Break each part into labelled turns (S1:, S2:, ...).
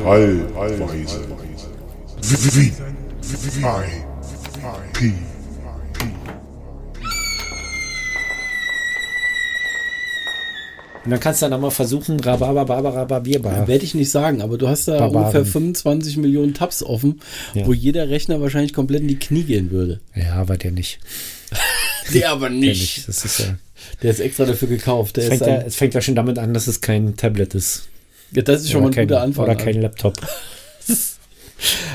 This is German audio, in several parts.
S1: Teilweise. V I P
S2: Und dann kannst du dann mal versuchen, Rhabarber,
S3: Werde ich nicht sagen, aber du hast da
S2: Barbaren.
S3: ungefähr 25 Millionen Tabs offen,
S2: Ja.
S3: wo jeder Rechner wahrscheinlich komplett in die Knie gehen würde.
S2: Ja, aber der nicht.
S3: Der aber
S2: Der nicht. Das ist ja,
S3: Der ist extra dafür gekauft. Der
S2: es,
S3: ist
S2: fängt ja, es fängt ja schon damit an, dass es kein Tablet ist.
S3: Ja, das ist schon mal ein
S2: kein,
S3: guter Anfang.
S2: Oder kein Laptop.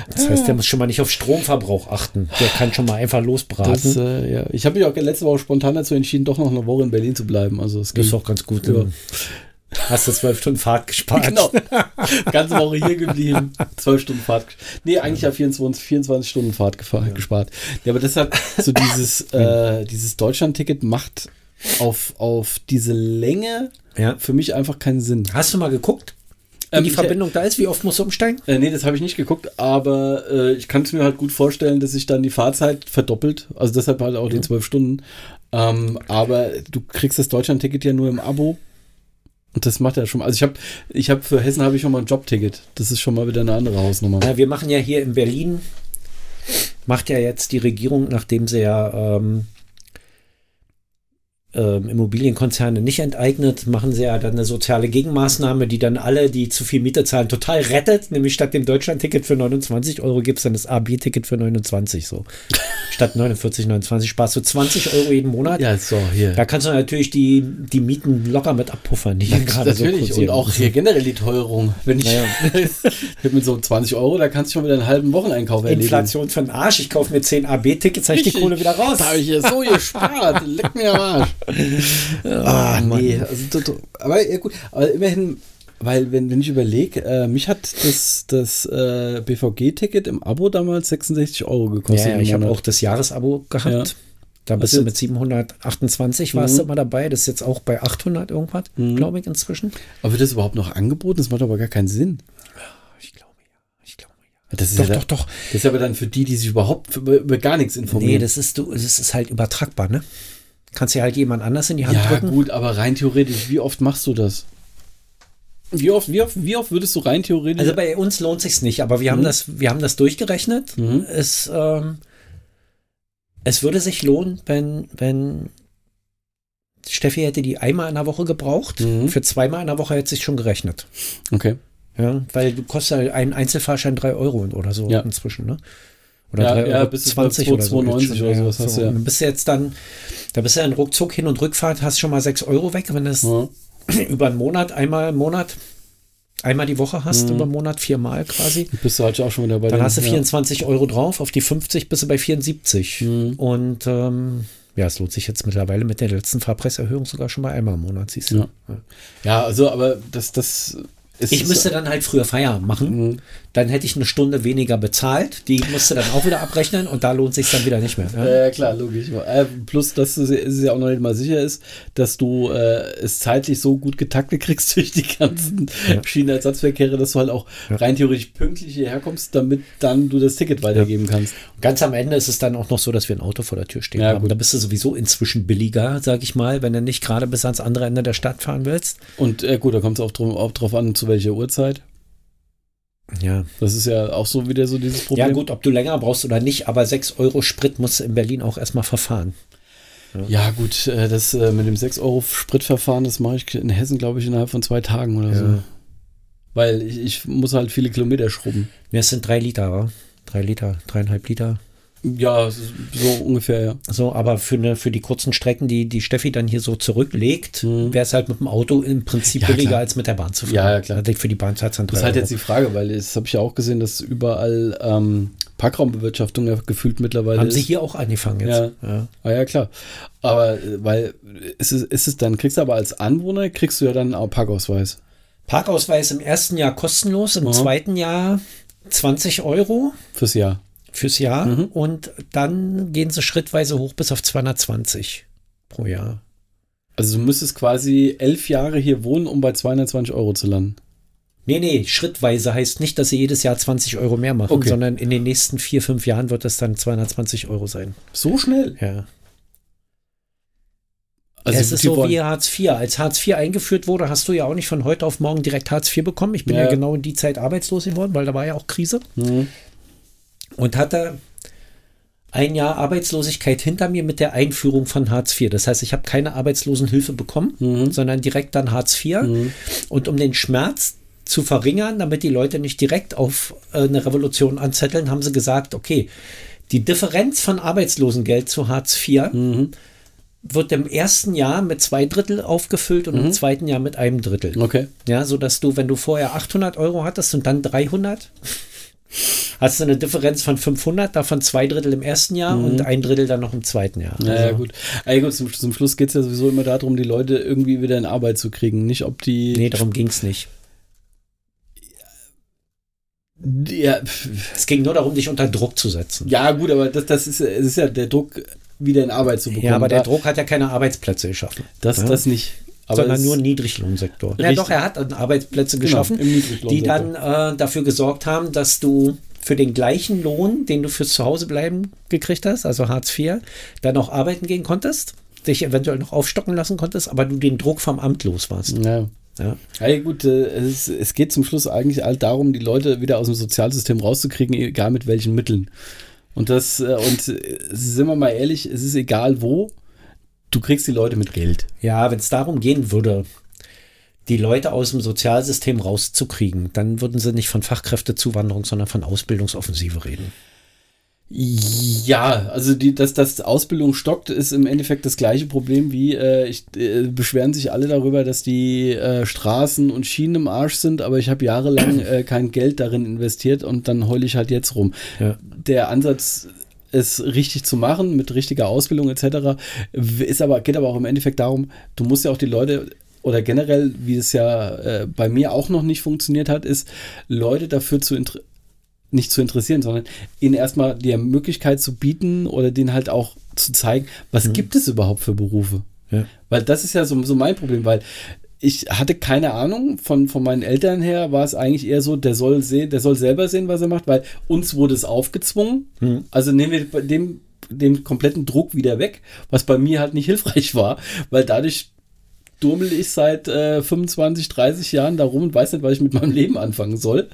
S2: Das heißt, der muss schon mal nicht auf Stromverbrauch achten. Der kann schon mal einfach losbraten.
S3: das, äh, ja. Ich habe mich auch letzte Woche spontan dazu entschieden, doch noch eine Woche in Berlin zu bleiben. Also es
S2: Das ist auch ganz gut.
S3: Ja.
S2: Hast du zwölf Stunden Fahrt gespart.
S3: Genau. Ganze Woche hier geblieben. Zwölf Stunden Fahrt. Nee, eigentlich ja 24, 24 Stunden Fahrt gefahren, gespart. Ja, aber deshalb, so dieses, äh, dieses Deutschland-Ticket macht auf, auf diese Länge
S2: Ja.
S3: für mich einfach keinen Sinn.
S2: Hast du mal geguckt, wie
S3: Ähm,
S2: die
S3: ich-
S2: Verbindung da ist? Wie oft musst du umsteigen?
S3: Äh, nee, das habe ich nicht geguckt, aber äh, ich kann es mir halt gut vorstellen, dass sich dann die Fahrzeit verdoppelt. Also deshalb halt auch die zwölf Stunden. Ähm, aber du kriegst das Deutschland-Ticket ja nur im Abo. Und das macht ja schon. Also ich habe ich hab für Hessen habe ich schon mal ein Jobticket. Das ist schon mal wieder eine andere Hausnummer.
S2: Ja, wir machen ja hier in Berlin, macht ja jetzt die Regierung, nachdem sie ja ähm, ähm, Immobilienkonzerne nicht enteignet, machen sie ja dann eine soziale Gegenmaßnahme, die dann alle, die zu viel Miete zahlen, total rettet. Nämlich statt dem Deutschland-Ticket für 29 Euro gibt es dann das AB-Ticket für 29 so. statt 49, 29 sparst du 20 Euro jeden Monat.
S3: Ja, so, hier.
S2: Da kannst du natürlich die, die Mieten locker mit abpuffern, die hier gerade so
S3: Natürlich. und auch hier generell die Teuerung. Wenn ich,
S2: Naja.
S3: mit so 20 Euro, da kannst du schon wieder einen halben Wocheneinkauf erledigen.
S2: Inflation für den Arsch. Ich kaufe mir 10 AB-Tickets, habe ich die Kohle wieder raus.
S3: Da habe ich hier so gespart. Leck mir am Arsch. Ah, nee. Also, aber ja, gut. Aber immerhin, weil, wenn, wenn ich überlege, äh, mich hat das, das äh, BVG-Ticket im Abo damals 66 Euro gekostet.
S2: Ja, ich habe auch das Jahresabo gehabt.
S3: Ja.
S2: Da bist
S3: Also
S2: du mit 728 warst
S3: Mhm.
S2: du immer dabei. Das ist jetzt auch bei 800 irgendwas, glaube ich, inzwischen.
S3: Aber wird das überhaupt noch angeboten? Das macht aber gar keinen Sinn.
S2: Ich glaube ja. Ich glaube ja.
S3: Das ist
S2: Doch,
S3: ja
S2: doch, doch.
S3: Das ist aber dann für die, die sich überhaupt über, über gar nichts informieren.
S2: Nee, das ist, du, das ist halt übertragbar, ne? Kannst dir halt jemand anders in die Hand
S3: ja,
S2: drücken.
S3: gut, aber rein theoretisch, wie oft machst du das? Wie oft, wie oft, wie oft würdest du rein theoretisch.
S2: Also bei uns lohnt sich's nicht, aber wir haben
S3: Mhm.
S2: das, wir haben das durchgerechnet.
S3: Mhm.
S2: Es, ähm, es würde sich lohnen, wenn, wenn Steffi hätte die einmal in der Woche gebraucht.
S3: Mhm.
S2: Für zweimal in der Woche hätte sich schon gerechnet.
S3: okay.
S2: Ja, weil du kostet halt ein Einzelfahrschein 3 Euro oder so
S3: Ja.
S2: inzwischen, ne? Oder
S3: Ja,
S2: 3,20
S3: ja, bis zu 2,92
S2: oder so.
S3: oder sowas hast du ja.
S2: Dann bist du jetzt dann, da bist du dann ruckzuck hin und Rückfahrt, hast schon mal 6 Euro weg, wenn du es
S3: Ja.
S2: über einen Monat, einmal im Monat, einmal die Woche hast,
S3: Mhm.
S2: über einen Monat, viermal quasi.
S3: Bist du halt auch schon wieder bei
S2: Dann
S3: den-
S2: hast du
S3: ja.
S2: 24 Euro drauf, auf die 50 bist du bei 74.
S3: Mhm.
S2: Und ähm, ja, es lohnt sich jetzt mittlerweile mit der letzten Fahrpreiserhöhung sogar schon mal einmal im Monat, siehst du.
S3: Ja. Ja, also, aber das, das ist.
S2: Ich müsste dann halt früher Feierabend machen.
S3: Mhm.
S2: Dann hätte ich eine Stunde weniger bezahlt. Die musste dann auch wieder abrechnen und da lohnt sich dann wieder nicht mehr. Ja?
S3: Ja, klar, logisch. Äh, plus, dass es ja auch noch nicht mal sicher ist, dass du äh, es zeitlich so gut getaktet kriegst durch die ganzen
S2: Ja.
S3: Schienenersatzverkehre, dass du halt auch rein theoretisch pünktlich hierher kommst, damit dann du das Ticket weitergeben kannst.
S2: Ganz am Ende ist es dann auch noch so, dass wir ein Auto vor der Tür stehen
S3: Ja,
S2: haben.
S3: gut.
S2: Da bist du sowieso inzwischen billiger, sag ich mal, wenn du nicht gerade bis ans andere Ende der Stadt fahren willst.
S3: Und äh, gut, da kommt es auch, auch drauf an, zu welcher Uhrzeit.
S2: Ja.
S3: Das ist ja auch so wieder so dieses Problem.
S2: Ja, gut, ob du länger brauchst oder nicht, aber 6 Euro Sprit musst du in Berlin auch erstmal verfahren.
S3: Ja, gut, äh, das äh, mit dem 6-Euro-Spritverfahren, das mache ich in Hessen, glaube ich, innerhalb von zwei Tagen oder
S2: Ja.
S3: so. Weil ich, ich muss halt viele Kilometer schrubben.
S2: Ja, es sind drei Liter, wa? Drei Liter, dreieinhalb Liter.
S3: Ja, so ungefähr, ja.
S2: So, aber für, eine, für die kurzen Strecken, die die Steffi dann hier so zurücklegt,
S3: Mhm.
S2: wäre es halt mit dem Auto im Prinzip
S3: Ja,
S2: billiger
S3: klar.
S2: als mit der Bahn zu fahren.
S3: Ja, ja, klar.
S2: Also Für die Bahn zahlt
S3: Das ist halt
S2: Euro.
S3: jetzt die Frage, weil das habe ich ja auch gesehen, dass überall ähm, Parkraumbewirtschaftung ja gefühlt mittlerweile
S2: Haben
S3: ist.
S2: sie hier auch angefangen jetzt?
S3: Ja.
S2: ja.
S3: Ah ja, klar. Aber äh, weil ist es, ist es dann, kriegst du aber als Anwohner, kriegst du ja dann auch Parkausweis.
S2: Parkausweis im ersten Jahr kostenlos, im
S3: Mhm.
S2: zweiten Jahr 20 Euro
S3: Fürs Jahr.
S2: Fürs Jahr
S3: Mhm.
S2: und dann gehen sie schrittweise hoch bis auf 220 pro Jahr.
S3: Also du müsstest quasi elf Jahre hier wohnen, um bei 220 Euro zu landen.
S2: Nee, nee, schrittweise heißt nicht, dass sie jedes Jahr 20 Euro mehr machen,
S3: Okay.
S2: sondern in den nächsten vier, fünf Jahren wird es dann 220 Euro sein.
S3: So schnell.
S2: Ja.
S3: Also
S2: es ist so wie Hartz IV. Als Hartz IV eingeführt wurde, hast du ja auch nicht von heute auf morgen direkt Hartz IV bekommen. Ich bin ja,
S3: Ja.
S2: genau in die Zeit arbeitslos geworden, weil da war ja auch Krise.
S3: Mhm.
S2: Und hatte ein Jahr Arbeitslosigkeit hinter mir mit der Einführung von Hartz IV. Das heißt, ich habe keine Arbeitslosenhilfe bekommen,
S3: Mhm.
S2: sondern direkt dann Hartz IV. Und um den Schmerz zu verringern, damit die Leute nicht direkt auf äh, eine Revolution anzetteln, haben sie gesagt, okay, die Differenz von Arbeitslosengeld zu Hartz IV
S3: Mhm.
S2: wird im ersten Jahr mit zwei Drittel aufgefüllt und
S3: Mhm.
S2: im zweiten Jahr mit einem Drittel.
S3: Okay.
S2: Ja, so dass du, wenn du vorher 800 Euro hattest und dann 300, hast du eine Differenz von 500, davon zwei Drittel im ersten Jahr und ein Drittel dann noch im zweiten Jahr.
S3: Ja, ja
S2: Also,
S3: gut. Ey, gut zum, zum Schluss geht es ja sowieso immer darum, die Leute irgendwie wieder in Arbeit zu kriegen. Nicht, ob die.
S2: Nee, darum ging es nicht.
S3: Ja,
S2: Es ging nur darum, dich unter Druck zu setzen.
S3: ja, gut, aber das, das ist, es ist ja der Druck, wieder in Arbeit zu bekommen.
S2: Ja, aber der
S3: Da-
S2: Druck hat ja keine Arbeitsplätze geschaffen.
S3: Das,
S2: ja?
S3: das nicht. Aber
S2: sondern nur im Niedriglohnsektor. Ja, doch, er hat Arbeitsplätze
S3: Genau,
S2: geschaffen,
S3: Niedriglohnsektor.
S2: die dann äh, dafür gesorgt haben, dass du für den gleichen Lohn, den du fürs Zuhausebleiben gekriegt hast, also Hartz IV, dann auch arbeiten gehen konntest, dich eventuell noch aufstocken lassen konntest, aber du den Druck vom Amt los warst.
S3: Ja.
S2: Ja.
S3: Ja, gut, äh, es, es geht zum Schluss eigentlich all darum, die Leute wieder aus dem Sozialsystem rauszukriegen, egal mit welchen Mitteln. Und das, äh, und äh, sind wir mal ehrlich, es ist egal wo, du kriegst die Leute mit Geld.
S2: Ja, wenn es darum gehen würde, die Leute aus dem Sozialsystem rauszukriegen, dann würden sie nicht von Fachkräftezuwanderung, sondern von Ausbildungsoffensive reden.
S3: Ja, also die, dass das Ausbildung stockt, ist im Endeffekt das gleiche Problem wie äh, ich, äh, beschweren sich alle darüber, dass die äh, Straßen und Schienen im Arsch sind, aber ich habe jahrelang äh, kein Geld darin investiert und dann heule ich halt jetzt rum.
S2: Ja.
S3: Der Ansatz es richtig zu machen mit richtiger Ausbildung etc. ist aber geht aber auch im Endeffekt darum, du musst ja auch die Leute oder generell, wie es ja äh, bei mir auch noch nicht funktioniert hat, ist Leute dafür zu nicht zu interessieren, sondern ihnen erstmal die Möglichkeit zu bieten oder denen halt auch zu zeigen, was gibt es überhaupt für Berufe.
S2: Ja.
S3: Weil das ist ja so, so mein Problem, weil ich hatte keine Ahnung, von, von meinen Eltern her war es eigentlich eher so, der soll sehen, der soll selber sehen, was er macht, weil uns wurde es aufgezwungen. Also nehmen wir dem, dem kompletten Druck wieder weg, was bei mir halt nicht hilfreich war, weil dadurch durmel ich seit äh, 25, 30 Jahren darum und weiß nicht, was ich mit meinem Leben anfangen soll.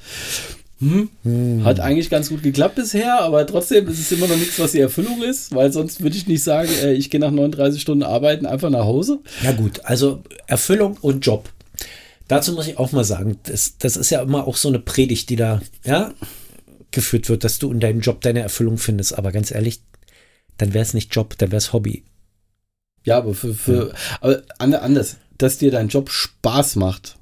S3: Hm. Hat eigentlich ganz gut geklappt bisher, aber trotzdem ist es immer noch nichts, was die Erfüllung ist, weil sonst würde ich nicht sagen, äh, ich gehe nach 39 Stunden arbeiten einfach nach Hause.
S2: Ja gut, also Erfüllung und Job. Dazu muss ich auch mal sagen, das, das ist ja immer auch so eine Predigt, die da ja, geführt wird, dass du in deinem Job deine Erfüllung findest. Aber ganz ehrlich, dann wäre es nicht Job, dann wäre es Hobby.
S3: Ja, aber für, für aber an- anders, dass dir dein Job Spaß macht.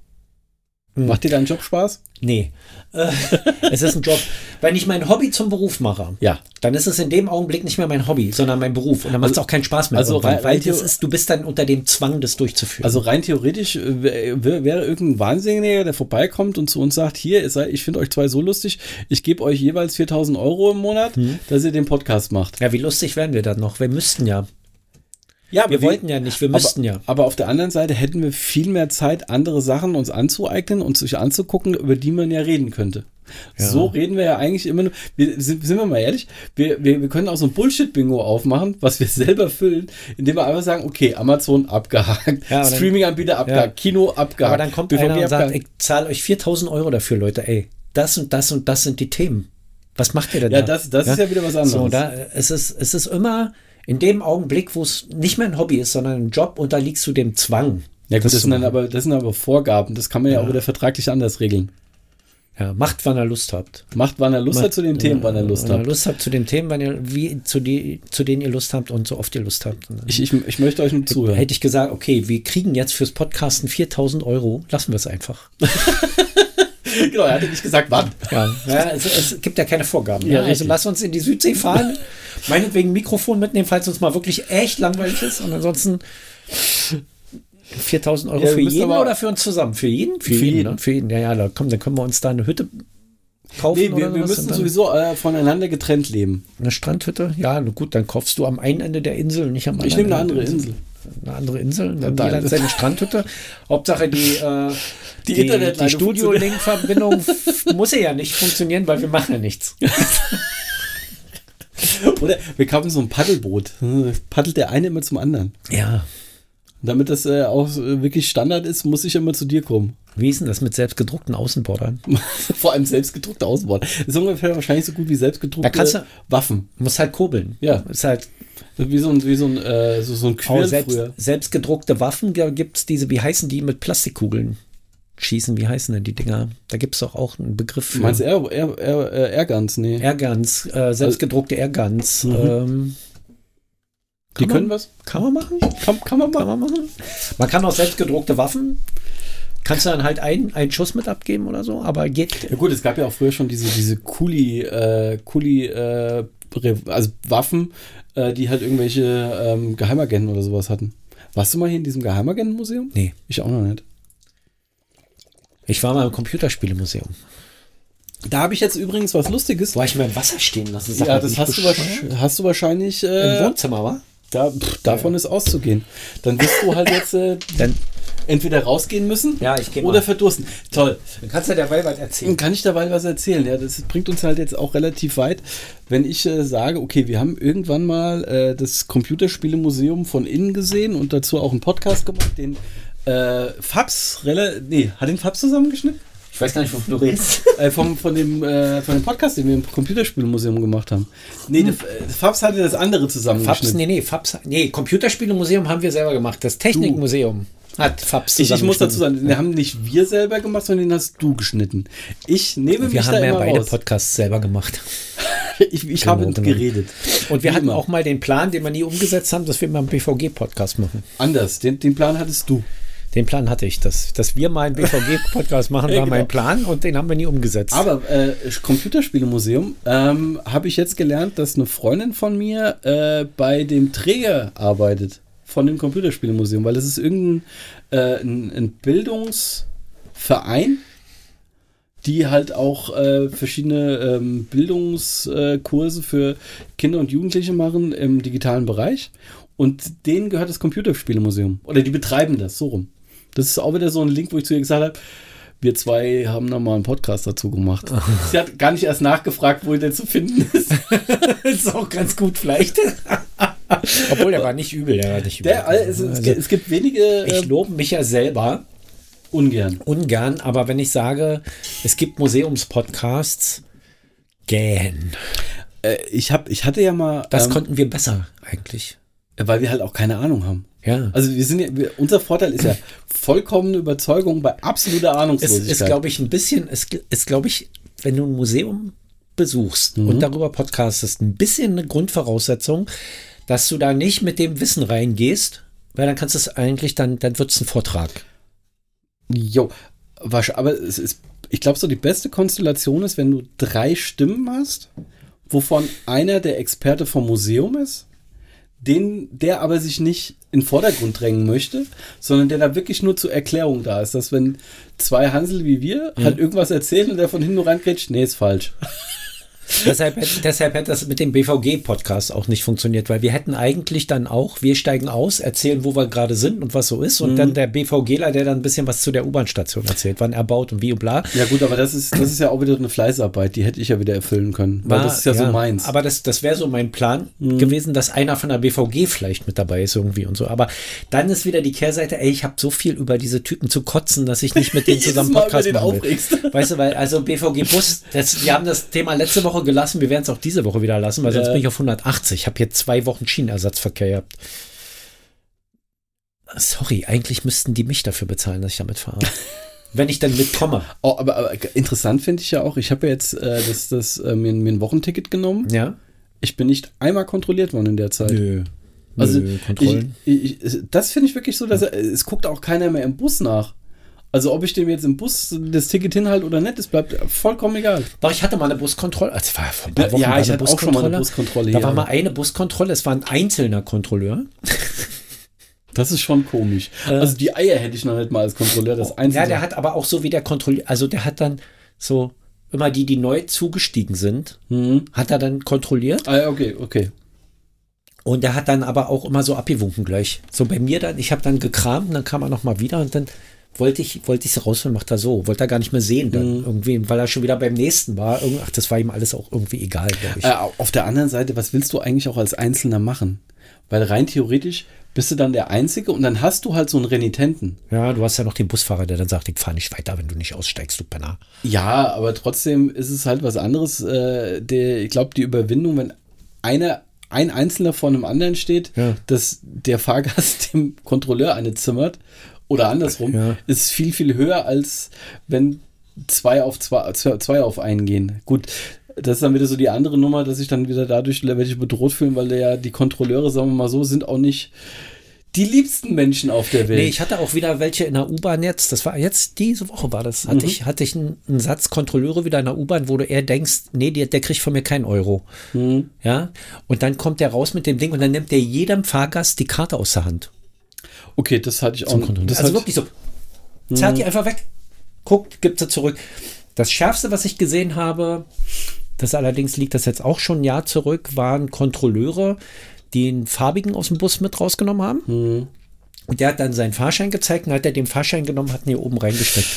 S2: Hm.
S3: Macht dir dein Job Spaß?
S2: Nee, es ist ein Job. Wenn ich mein Hobby zum Beruf mache,
S3: Ja.
S2: dann ist es in dem Augenblick nicht mehr mein Hobby, sondern mein Beruf. Und dann macht es
S3: Also-
S2: auch keinen Spaß mehr.
S3: also rein-
S2: weil das ist, du bist dann unter dem Zwang, das durchzuführen.
S3: Also rein theoretisch äh, wär- wär- wäre irgendein Wahnsinniger, der vorbeikommt und zu uns sagt, hier, ich finde euch zwei so lustig, ich gebe euch jeweils 4000 Euro im Monat,
S2: Hm.
S3: dass ihr den Podcast macht.
S2: ja, wie lustig wären wir dann noch? Wir müssten ja.
S3: Ja,
S2: Wir wollten ja nicht, wir müssten
S3: aber,
S2: ja.
S3: Aber auf der anderen Seite hätten wir viel mehr Zeit, andere Sachen uns anzueignen und sich anzugucken, über die man ja reden könnte. So reden wir ja eigentlich immer nur. Wir, sind, sind wir mal ehrlich, wir, wir, wir können auch so ein Bullshit-Bingo aufmachen, was wir selber füllen, indem wir einfach sagen, okay, Amazon abgehakt,
S2: Ja,
S3: Streaming-Anbieter abgehakt, Kino abgehakt.
S2: Aber dann kommt
S3: BVG
S2: einer und sagt,
S3: abgehakt.
S2: ich zahle euch 4000 Euro dafür, Leute. Ey, das und das und das sind die Themen. Was macht ihr denn
S3: Ja,
S2: da?
S3: das- das ist ja wieder was anderes.
S2: So, da, es, ist, es ist immer in dem Augenblick, wo es nicht mehr ein Hobby ist, sondern ein Job, unterliegst du dem Zwang.
S3: Ja, gut,
S2: das
S3: sind dann aber, das sind aber Vorgaben. Das kann man ja, auch wieder vertraglich anders regeln.
S2: Ja, macht, wann ihr Lust habt.
S3: Macht, wann er Lust hat zu den Themen, wann er Lust
S2: Wenn ihr
S3: hat.
S2: Lust habt zu den Themen, wann ihr, wie, zu, die, zu denen ihr Lust habt und so oft ihr Lust habt.
S3: Ich, ich, ich möchte euch nur zuhören.
S2: Hätte ich gesagt, okay, wir kriegen jetzt fürs Podcasten 4000 Euro, lassen wir es einfach.
S3: genau, er hatte nicht gesagt, wann.
S2: Ja, ja es, es gibt ja keine Vorgaben.
S3: Ja,
S2: Ja, also lass uns in die Südsee fahren, meinetwegen Mikrofon mitnehmen, falls uns mal wirklich echt langweilig ist. Und ansonsten 4000 Euro für jeden oder für uns zusammen? Für jeden? Für,
S3: Für
S2: jeden.
S3: jeden.
S2: Ne? Für jeden. Ja, ja, da, komm, dann können wir uns da eine Hütte kaufen.
S3: Nee, wir, wir müssen sowieso äh, voneinander getrennt leben.
S2: Eine Strandhütte? Ja, gut, dann kaufst du am einen Ende der Insel, nicht am anderen.
S3: Ich nehme eine andere
S2: der
S3: Insel.
S2: Eine andere Insel, dann
S3: Ja,
S2: jeder seine Strandhütte. Hauptsache die, äh,
S3: Die
S2: die,
S3: Internetleitung
S2: die Studio-Link-Verbindung muss ja nicht funktionieren, weil wir machen ja nichts.
S3: Oder wir kaufen so ein Paddelboot. Hm, Paddelt der eine immer zum anderen.
S2: Ja.
S3: Damit das äh, auch äh, wirklich Standard ist, muss ich immer zu dir kommen.
S2: Wie ist denn das mit selbstgedruckten Außenbordern?
S3: Vor allem selbstgedruckte Außenbord. Das ist ungefähr wahrscheinlich so gut wie selbstgedruckte
S2: Da kannst du-
S3: Waffen.
S2: Du musst halt kurbeln.
S3: Ja.
S2: Ist halt
S3: Wie so ein, wie so ein, äh, so, so ein
S2: auch
S3: Quirl
S2: selbst,
S3: früher.
S2: selbstgedruckte Waffen. Gibt es diese, wie heißen die mit Plastikkugeln? Schießen, wie heißen denn die Dinger? Da gibt es doch auch einen Begriff für.
S3: Meinst du Air, Air, Air, äh, Airguns? Nee.
S2: Airguns, äh, selbstgedruckte Airguns.
S3: Mhm.
S2: Ähm,
S3: Die
S2: kann
S3: können
S2: man-
S3: was?
S2: kann man machen?
S3: Kann, kann man
S2: Kann
S3: machen.
S2: man machen. Man kann auch selbstgedruckte Waffen. Kannst du dann halt einen, einen Schuss mit abgeben oder so, aber geht.
S3: Ja gut, es gab ja auch früher schon diese, diese Kuli, äh, Kuli, äh, also Waffen, äh, die halt irgendwelche ähm, Geheimagenten oder sowas hatten. Warst du mal hier in diesem Geheimagentenmuseum?
S2: Nee.
S3: Ich auch noch nicht.
S2: Ich war mal im Computerspielemuseum.
S3: Da habe ich jetzt übrigens was Lustiges.
S2: War ich mal im Wasser stehen lassen? Sag
S3: Ja, das hast du, hast du wahrscheinlich.
S2: Im
S3: Äh,
S2: Wohnzimmer, war?
S3: Da, pff, davon ist auszugehen. Dann wirst du halt jetzt äh, entweder rausgehen müssen
S2: Ja, geh mal.
S3: oder verdursten. Toll.
S2: dann kannst du derweil was
S3: Dann
S2: erzählen.
S3: kann ich dabei was erzählen. Ja, das bringt uns halt jetzt auch relativ weit, wenn ich äh, sage, okay, wir haben irgendwann mal äh, das Computerspielemuseum von innen gesehen und dazu auch einen Podcast gemacht, den äh, Fabs, nee, hat den Fabs zusammengeschnitten?
S2: Ich weiß gar nicht, wovon du redest.
S3: Äh, vom, von, dem, äh, von dem Podcast, den wir im Computerspielemuseum gemacht haben. Nee, der, äh, Fabs hatte das andere
S2: Fabs,
S3: zusammengeschnitten.
S2: nee, nee, Fabs, nee, Computerspielemuseum haben wir selber gemacht. Das Technikmuseum hat Fabs
S3: Ich, ich muss dazu sagen, den haben nicht wir selber gemacht, sondern den hast du geschnitten. Ich nehme mich
S2: Wir
S3: da
S2: haben ja beide
S3: raus.
S2: Podcasts selber gemacht.
S3: Ich, ich habe
S2: Genau, genau.
S3: geredet.
S2: Und wir
S3: Wie
S2: hatten
S3: immer.
S2: auch mal den Plan, den wir nie umgesetzt haben, dass wir mal einen BVG-Podcast machen.
S3: Anders, den, den Plan hattest du.
S2: Den Plan hatte ich, dass, dass wir mal einen BVG-Podcast machen, war
S3: genau.
S2: mein Plan und den haben wir nie umgesetzt.
S3: Aber äh, Computerspielemuseum ähm, habe ich jetzt gelernt, dass eine Freundin von mir äh, bei dem Träger arbeitet von dem Computerspielemuseum, weil es ist irgendein äh, ein, ein Bildungsverein, die halt auch äh, verschiedene ähm, Bildungskurse für Kinder und Jugendliche machen im digitalen Bereich. Und denen gehört das Computerspielemuseum. Oder die betreiben das, so rum. Das ist auch wieder so ein Link, wo ich zu ihr gesagt habe, wir zwei haben da mal einen Podcast dazu gemacht. Sie hat gar nicht erst nachgefragt, wo der zu finden ist.
S2: ist auch ganz gut vielleicht. Obwohl, der war nicht übel, der war nicht übel.
S3: Der, es, es,
S2: Also,
S3: es gibt wenige
S2: ich
S3: äh,
S2: lobe mich ja selber
S3: ungern.
S2: ungern, aber wenn ich sage, es gibt Museumspodcasts, gähn.
S3: Äh, ich, hab, ich hatte ja mal,
S2: Das
S3: ähm,
S2: konnten wir besser eigentlich.
S3: weil wir halt auch keine Ahnung haben.
S2: Ja.
S3: Also wir sind ja, wir, unser Vorteil ist ja vollkommene Überzeugung bei absoluter
S2: Es
S3: Ahnungslosigkeit.
S2: ist, glaube ich, ein bisschen, es ist, glaube ich, wenn du ein Museum besuchst
S3: Mhm.
S2: und darüber podcastest, ein bisschen eine Grundvoraussetzung, dass du da nicht mit dem Wissen reingehst, weil dann kannst du es eigentlich, dann, dann wird es ein Vortrag.
S3: Jo, aber es ist, ich glaube, so die beste Konstellation ist, wenn du drei Stimmen hast, wovon einer der Experte vom Museum ist, den, der aber sich nicht in den Vordergrund drängen möchte, sondern der da wirklich nur zur Erklärung da ist, dass wenn zwei Hansel wie wir halt irgendwas erzählen und der von hinten nur reingrätscht, nee, ist falsch.
S2: Deshalb, hätte- deshalb hätte das mit dem BVG-Podcast auch nicht funktioniert, weil wir hätten eigentlich dann auch, wir steigen aus, erzählen, wo wir gerade sind und was so ist und dann der BVGler, der dann ein bisschen was zu der U-Bahn-Station erzählt, wann er baut und wie und bla.
S3: Ja gut, aber das ist, das ist ja auch wieder eine Fleißarbeit, die hätte ich ja wieder erfüllen können, weil
S2: War-
S3: das ist ja, so meins.
S2: Aber das, das wäre so mein Plan gewesen, dass einer von der BVG vielleicht mit dabei ist irgendwie und so. Aber dann ist wieder die Kehrseite, ey, ich habe so viel über diese Typen zu kotzen, dass ich nicht mit denen zusammen
S3: Mal
S2: Podcast
S3: den
S2: machen will.
S3: aufregst.
S2: Weißt du, weil, also BVG Bus, das, wir haben das Thema letzte Woche gelassen, wir werden es auch diese Woche wieder lassen, weil sonst
S3: Ja.
S2: bin ich auf 180. Ich habe hier zwei Wochen Schienenersatzverkehr gehabt. Sorry, eigentlich müssten die mich dafür bezahlen, dass ich damit fahre. Wenn ich dann mitkomme.
S3: Oh, aber, aber interessant finde ich ja auch, ich habe ja jetzt äh, das, das, äh, mir, mir ein Wochenticket genommen.
S2: Ja?
S3: Ich bin nicht einmal kontrolliert worden in der Zeit.
S2: Nö.
S3: Also
S2: Nö, Kontrollen.
S3: Ich, ich, das finde ich wirklich so, dass er, es guckt auch keiner mehr im Bus nach. Also ob ich dem jetzt im Bus das Ticket hinhalte oder nicht, das bleibt vollkommen egal.
S2: Doch, ich hatte mal eine Buskontrolle. Also, war vor ein paar
S3: Ja,
S2: Wochen
S3: ja, ich hatte auch schon mal eine Buskontrolle
S2: Da
S3: hier.
S2: war mal eine Buskontrolle, es war ein einzelner Kontrolleur.
S3: Das ist schon komisch. also die Eier hätte ich noch nicht mal als Kontrolleur, das Einzige.
S2: Ja, der hat aber auch so wie der Kontrolleur, also der hat dann so immer die, die neu zugestiegen sind,
S3: Mhm.
S2: hat er dann kontrolliert
S3: Ah, ja, okay, okay.
S2: und der hat dann aber auch immer so abgewunken gleich. So bei mir dann, ich habe dann gekramt und dann kam er noch mal wieder und dann wollte ich wollte ich es rausfinden, macht er so, wollte er gar nicht mehr sehen
S3: Mhm.
S2: dann irgendwie, weil er schon wieder beim nächsten war. Irgend- Ach, das war ihm alles auch irgendwie egal, glaube ich.
S3: Äh, auf der anderen Seite, was willst du eigentlich auch als Einzelner machen? Weil rein theoretisch bist du dann der Einzige und dann hast du halt so einen Renitenten.
S2: Ja, du hast ja noch den Busfahrer, der dann sagt, ich fahre nicht weiter, wenn du nicht aussteigst, du Penner.
S3: Ja, aber trotzdem ist es halt was anderes. Äh, der, ich glaube, die Überwindung, wenn einer, ein Einzelner vor einem anderen steht,
S2: Ja.
S3: dass der Fahrgast dem Kontrolleur eine zimmert oder andersrum,
S2: Ja.
S3: ist viel, viel höher, als wenn zwei auf zwei, zwei auf einen gehen. Gut, das ist dann wieder so die andere Nummer, dass ich dann wieder dadurch werde ich bedroht fühlen, weil ja die Kontrolleure, sagen wir mal so, sind auch nicht die liebsten Menschen auf der Welt.
S2: Nee, ich hatte auch wieder welche in der U-Bahn jetzt, das war jetzt diese Woche war das, hatte ich, hatte ich einen, einen Satz Kontrolleure wieder in der U-Bahn, wo du eher denkst, nee, der, der kriegt von mir keinen Euro. Ja, und dann kommt der raus mit dem Ding und dann nimmt der jedem Fahrgast die Karte aus der Hand.
S3: Okay, das hatte ich auch.
S2: Kontrollieren.
S3: Das
S2: also wirklich so. Zerrt die einfach weg. Guckt, gibt sie zurück. Das Schärfste, was ich gesehen habe, das allerdings liegt das jetzt auch schon ein Jahr zurück, waren Kontrolleure, die einen farbigen aus dem Bus mit rausgenommen haben. Und der hat dann seinen Fahrschein gezeigt und hat er den Fahrschein genommen, hat ihn hier oben reingesteckt.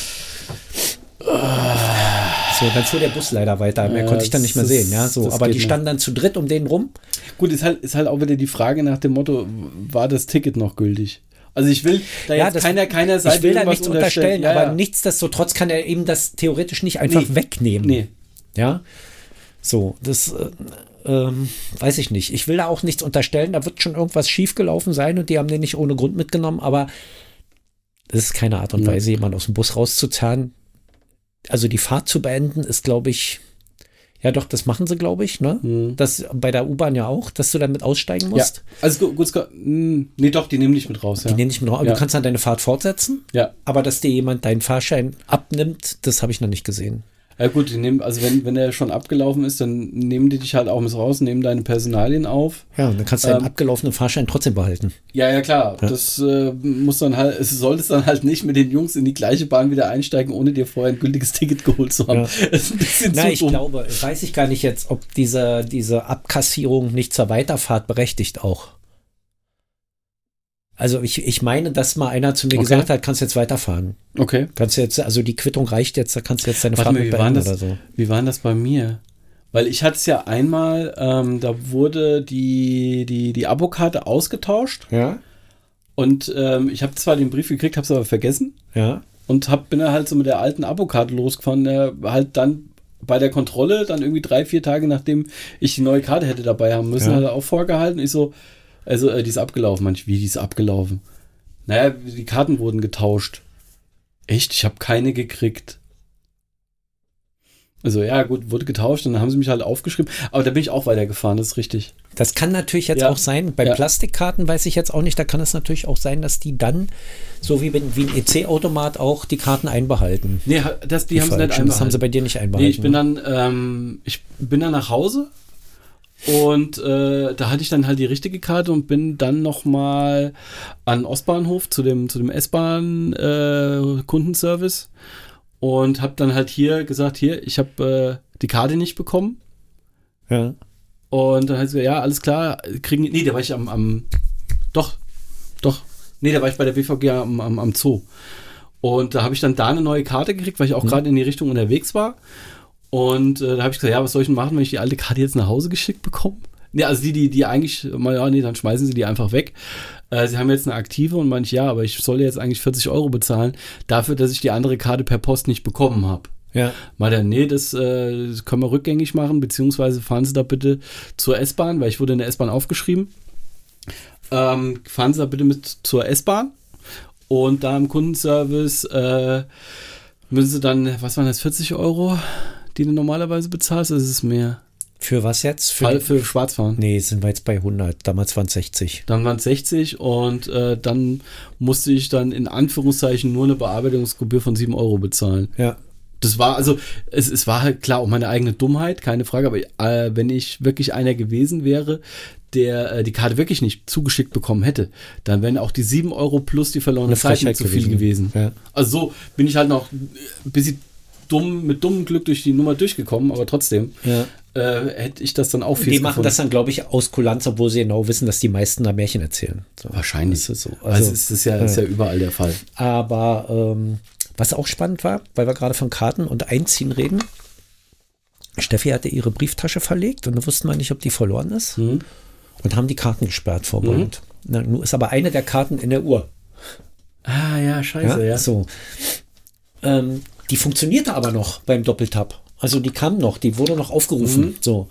S2: So, dann fuhr der Bus leider weiter. Mehr
S3: Ja,
S2: konnte ich dann nicht mehr sehen.
S3: ist-
S2: Ja, so. Aber die standen dann zu dritt um den rum.
S3: Gut, ist halt, ist halt auch wieder die Frage nach dem Motto, war das Ticket noch gültig? Also ich will da jetzt
S2: das-
S3: keiner, keiner Seite
S2: Ich will da nichts unterstellen,
S3: Ja,
S2: aber
S3: ja.
S2: nichtsdestotrotz kann er eben das theoretisch nicht einfach
S3: Nee.
S2: wegnehmen.
S3: Nee.
S2: Ja. So, das äh, ähm, weiß ich nicht. Ich will da auch nichts unterstellen. Da wird schon irgendwas schiefgelaufen sein und die haben den nicht ohne Grund mitgenommen, aber das ist keine Art und
S3: Ja.
S2: Weise, jemanden aus dem Bus rauszuzerren. Also die Fahrt zu beenden ist, glaube ich, ja doch, das machen sie, glaube ich, ne?
S3: Hm.
S2: Das bei der U-Bahn ja auch, dass du damit aussteigen
S3: Ja,
S2: musst.
S3: also gut, gut, mh, nee, doch, die nehmen dich mit raus, ja.
S2: Die nehmen nicht mit raus. aber
S3: Ja.
S2: Du kannst dann deine Fahrt fortsetzen,
S3: Ja,
S2: aber dass dir jemand deinen Fahrschein abnimmt, das habe ich noch nicht gesehen.
S3: Ja gut, die nehmen, also wenn, wenn der schon abgelaufen ist, dann nehmen die dich halt auch mit raus, nehmen deine Personalien auf.
S2: Ja, und dann kannst du deinen
S3: Ähm,
S2: abgelaufenen Fahrschein trotzdem behalten.
S3: Ja, ja, klar. Das äh, muss dann halt, es solltest dann halt nicht mit den Jungs in die gleiche Bahn wieder einsteigen, ohne dir vorher ein gültiges Ticket geholt zu haben.
S2: Ja.
S3: Das ist ein bisschen
S2: Na, ich
S3: dumm.
S2: glaube, weiß ich gar nicht jetzt, ob diese, diese Abkassierung nicht zur Weiterfahrt berechtigt auch. Also ich, ich meine, dass mal einer zu mir
S3: Okay.
S2: gesagt hat, kannst jetzt weiterfahren.
S3: Okay.
S2: Kannst jetzt, also die Quittung reicht jetzt, da kannst du jetzt deine
S3: Warte
S2: Fahrt
S3: mal,
S2: mit
S3: wie war
S2: beenden
S3: das?
S2: oder so.
S3: Wie war das bei mir? Weil ich hatte es ja einmal, ähm, da wurde die, die, die Abokarte ausgetauscht
S2: Ja,
S3: und ähm, ich habe zwar den Brief gekriegt, habe es aber vergessen
S2: ja,
S3: und hab, bin dann halt so mit der alten Abokarte losgefahren, der halt dann bei der Kontrolle, dann irgendwie drei, vier Tage nachdem ich die neue Karte hätte dabei haben müssen,
S2: Ja.
S3: hat er auch vorgehalten. Ich so, also äh, die ist abgelaufen. Manch, wie die ist abgelaufen? Naja, die Karten wurden getauscht. Echt? Ich habe keine gekriegt. Also ja, gut, wurde getauscht und dann haben sie mich halt aufgeschrieben. Aber da bin ich auch weitergefahren, das ist richtig.
S2: Das kann natürlich jetzt
S3: Ja.
S2: auch sein. Bei
S3: Ja.
S2: Plastikkarten weiß ich jetzt auch nicht. Da kann es natürlich auch sein, dass die dann, so wie, wenn- wie ein EC-Automat, auch die Karten einbehalten.
S3: Nee, das, die, haben sie nicht
S2: falschen. Das haben sie
S3: einbehalten.
S2: bei dir nicht
S3: Nee,
S2: einbehalten.
S3: ich bin dann, ähm, ich bin dann nach Hause und äh, da hatte ich dann halt die richtige Karte und bin dann noch mal an den Ostbahnhof zu dem, zu dem S-Bahn äh, und habe dann halt hier gesagt, hier, ich habe äh, die Karte nicht bekommen
S2: ja.
S3: und dann hat sie gesagt, ja, alles klar, kriegen, nee, da war ich am, am doch, doch, nee, da war ich bei der BVG am, am, am Zoo. Und da habe ich dann da eine neue Karte gekriegt, weil ich auch gerade in die Richtung unterwegs war. Und äh, da habe ich gesagt, ja, was soll ich denn machen, wenn ich die alte Karte jetzt nach Hause geschickt bekomme? Nee, also die, die, die eigentlich, mal, ja, nee, dann schmeißen sie die einfach weg. Äh, sie haben jetzt eine aktive und manche, ja, aber ich soll jetzt eigentlich 40 Euro bezahlen, dafür, dass ich die andere Karte per Post nicht bekommen habe.
S2: Ja.
S3: Mal dann, nee, das, äh, das können wir rückgängig machen, beziehungsweise fahren Sie da bitte zur S-Bahn, weil ich wurde in der S-Bahn aufgeschrieben. Ähm, fahren Sie da bitte mit zur S-Bahn und da im Kundenservice äh, müssen Sie dann, was waren das, 40 Euro, die du normalerweise bezahlst, ist es mehr?
S2: Für was jetzt? Für,
S3: Fall für Schwarzfahren.
S2: nee, sind wir jetzt bei 100. Damals waren es 60.
S3: Dann waren es 60 und äh, dann musste ich dann in Anführungszeichen nur eine Bearbeitungsgebühr von 7 Euro bezahlen.
S2: Ja.
S3: Das war also, es, es war halt klar auch meine eigene Dummheit, keine Frage, aber äh, wenn ich wirklich einer gewesen wäre, der äh, die Karte wirklich nicht zugeschickt bekommen hätte, dann wären auch die 7 Euro plus die verlorene Zeit so viel gewesen.
S2: Ja.
S3: Also so bin ich halt noch ein bisschen dumm, mit dummem Glück durch die Nummer durchgekommen, aber trotzdem
S2: Ja.
S3: äh, hätte ich das dann auch viel
S2: Die machen das dann, glaube ich, aus Kulanz, obwohl sie genau wissen, dass die meisten da Märchen erzählen. So.
S3: Wahrscheinlich.
S2: Das ist so.
S3: Also,
S2: Also,
S3: es ist ja, ist ja überall der Fall.
S2: aber ähm, was auch spannend war, weil wir gerade von Karten und Einziehen reden. Steffi hatte ihre Brieftasche verlegt und da wussten wir nicht, ob die verloren ist.
S3: Mhm.
S2: und haben die Karten gesperrt vorbeugend. Na, nun ist aber eine der Karten in der Uhr.
S3: Ah, ja, scheiße, ja.
S2: So. Ähm, die funktionierte aber noch beim Doppeltap. Also die kam noch, die wurde noch aufgerufen. So.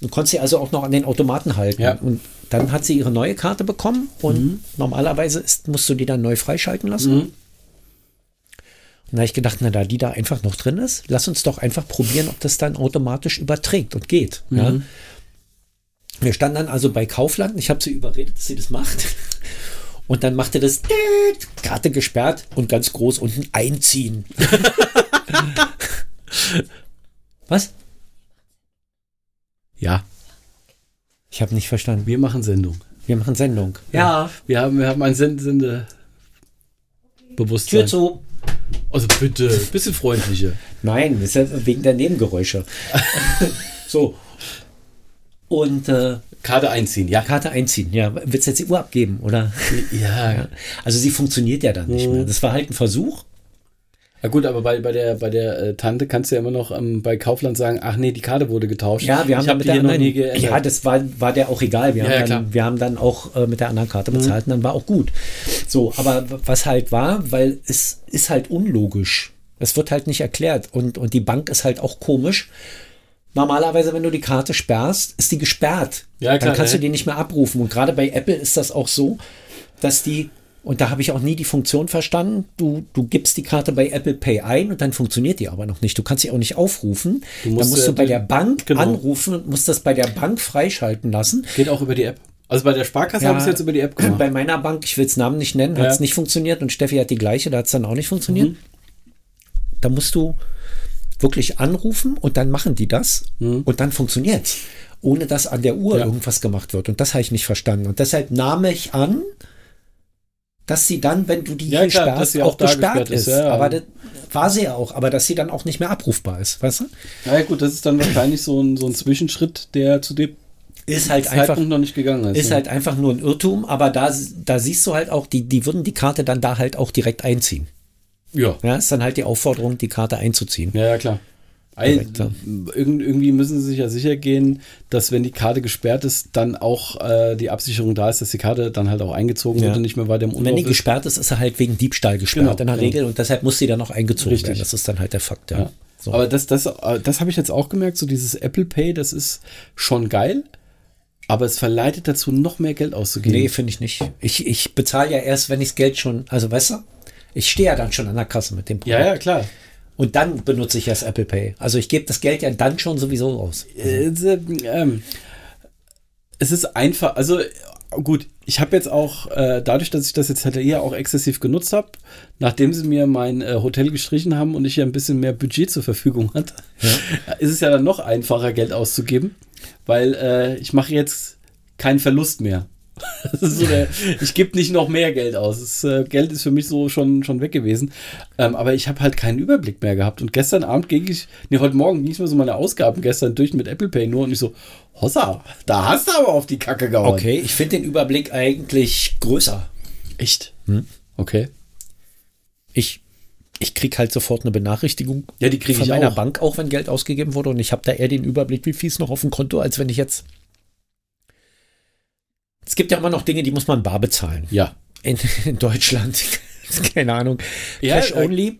S2: Du konntest sie also auch noch an den Automaten halten.
S3: Ja.
S2: Und dann hat sie ihre neue Karte bekommen und normalerweise ist, musst du die dann neu freischalten lassen. Und da habe ich gedacht, na da die da einfach noch drin ist, lass uns doch einfach probieren, ob das dann automatisch überträgt und geht. Ja. Wir standen dann also bei Kaufland. Ich habe sie überredet, dass sie das macht. Und dann machte das Düt, Karte gesperrt und ganz groß unten einziehen. Was?
S3: Ja,
S2: Ich habe nicht verstanden.
S3: wir machen Sendung.
S2: Wir machen Sendung.
S3: Wir haben, wir haben ein Send Sende Bewusstsein.
S2: Tür zu.
S3: Also bitte, bisschen freundlicher.
S2: Nein, das ist ja wegen der Nebengeräusche. so. Und äh,
S3: Karte einziehen, ja.
S2: Karte einziehen. Ja, willst du jetzt die Uhr abgeben, oder?
S3: Ja,
S2: Also sie funktioniert ja dann nicht mehr. Das war halt ein Versuch.
S3: Ja gut, aber bei, bei der, bei der äh, Tante kannst du ja immer noch ähm, bei Kaufland sagen, ach nee, die Karte wurde getauscht.
S2: Ja, wir haben
S3: hab
S2: mit der anderen. Ja, das war, war der auch egal. Wir,
S3: Ja, ja,
S2: haben,
S3: klar.
S2: dann, wir haben dann auch äh, mit der anderen Karte bezahlt und dann war auch gut. So, aber was halt war, weil es ist halt unlogisch. Es wird halt nicht erklärt und, und die Bank ist halt auch komisch. Normalerweise, wenn du die Karte sperrst, ist die gesperrt.
S3: Ja, klar,
S2: dann kannst
S3: ja.
S2: du die nicht mehr abrufen. Und gerade bei Apple ist das auch so, dass die, und da habe ich auch nie die Funktion verstanden, du, du gibst die Karte bei Apple Pay ein und dann funktioniert die aber noch nicht. Du kannst sie auch nicht aufrufen.
S3: Du
S2: dann
S3: musst,
S2: musst
S3: äh,
S2: du bei der Bank
S3: genau.
S2: anrufen und musst das bei der Bank freischalten lassen.
S3: Geht auch über die App. Also bei der Sparkasse habe ich es jetzt über die App gemacht.
S2: Bei meiner Bank, ich will es Namen nicht nennen, hat es
S3: Ja.
S2: nicht funktioniert und Steffi hat die gleiche, da hat es dann auch nicht funktioniert.
S3: Mhm.
S2: Da musst du wirklich anrufen und dann machen die das und dann funktioniert's. Ohne dass an der Uhr
S3: Mhm. Ja.
S2: irgendwas gemacht wird. Und das habe ich nicht verstanden. Und deshalb nahm ich an, dass sie dann, wenn du die
S3: Ja,
S2: hier
S3: klar,
S2: sperrst, auch,
S3: auch
S2: gesperrt ist.
S3: ist, ja, ja.
S2: Aber das war sie ja auch, aber dass sie dann auch nicht mehr abrufbar ist, weißt du?
S3: Ja gut, das ist dann wahrscheinlich so ein, so ein Zwischenschritt, der zu dem
S2: Ist halt einfach
S3: Zeitpunkt noch nicht gegangen ist.
S2: Ist
S3: ne?
S2: halt einfach nur ein Irrtum, aber da, da siehst du halt auch, die, die würden die Karte dann da halt auch direkt einziehen.
S3: Ja.
S2: Ja, ist dann halt die Aufforderung, die Karte einzuziehen.
S3: Ja, ja, klar. Ei-
S2: Korrekt, ja.
S3: Irgend, irgendwie müssen sie sich ja sicher gehen, dass wenn die Karte gesperrt ist, dann auch äh, die Absicherung da ist, dass die Karte dann halt auch eingezogen
S2: Ja.
S3: wird und nicht mehr weiter im
S2: Und wenn die
S3: Umlauf ist.
S2: gesperrt ist, ist er halt wegen Diebstahl gesperrt
S3: Genau,
S2: in der
S3: genau.
S2: Regel und deshalb muss sie dann auch eingezogen
S3: Richtig.
S2: werden. Das ist dann halt der Fakt, ja.
S3: Ja.
S2: So.
S3: Aber das, das, äh, das habe ich jetzt auch gemerkt, so dieses Apple Pay, das ist schon geil, aber es verleitet dazu, noch mehr Geld auszugeben.
S2: nee, finde ich nicht. Ich, ich bezahle ja erst, wenn ich das Geld schon, also weißt du, ich stehe ja dann schon an der Kasse mit dem
S3: ja, ja, klar.
S2: Und dann benutze ich erst Apple Pay. Also ich gebe das Geld ja dann schon sowieso aus.
S3: Äh, ähm, es ist einfach, also gut, ich habe jetzt auch, äh, dadurch, dass ich das jetzt halt eher auch exzessiv genutzt habe, nachdem sie mir mein äh, Hotel gestrichen haben und ich ja ein bisschen mehr Budget zur Verfügung hatte, ist es ja dann noch einfacher, Geld auszugeben, weil äh, ich mache jetzt keinen Verlust mehr. So der, ich gebe nicht noch mehr Geld aus. Das, äh, Geld ist für mich so schon, schon weg gewesen. Ähm, aber ich habe halt keinen Überblick mehr gehabt. Und gestern Abend ging ich, nee, heute Morgen ging ich mir so meine Ausgaben gestern durch mit Apple Pay nur und ich so, Hossa, da hast du aber auf die Kacke gehauen.
S2: Okay, ich finde den Überblick eigentlich größer.
S3: Echt?
S2: Hm?
S3: Okay.
S2: Ich, ich kriege halt sofort eine Benachrichtigung
S3: Ja, die kriege
S2: von
S3: ich
S2: meiner
S3: auch.
S2: Bank auch, wenn Geld ausgegeben wurde. Und ich habe da eher den Überblick, wie viel ist noch auf dem Konto, als wenn ich jetzt. Es gibt ja immer noch Dinge, die muss man bar bezahlen.
S3: Ja.
S2: In, in Deutschland, keine Ahnung,
S3: Ja,
S2: Cash
S3: äh,
S2: only.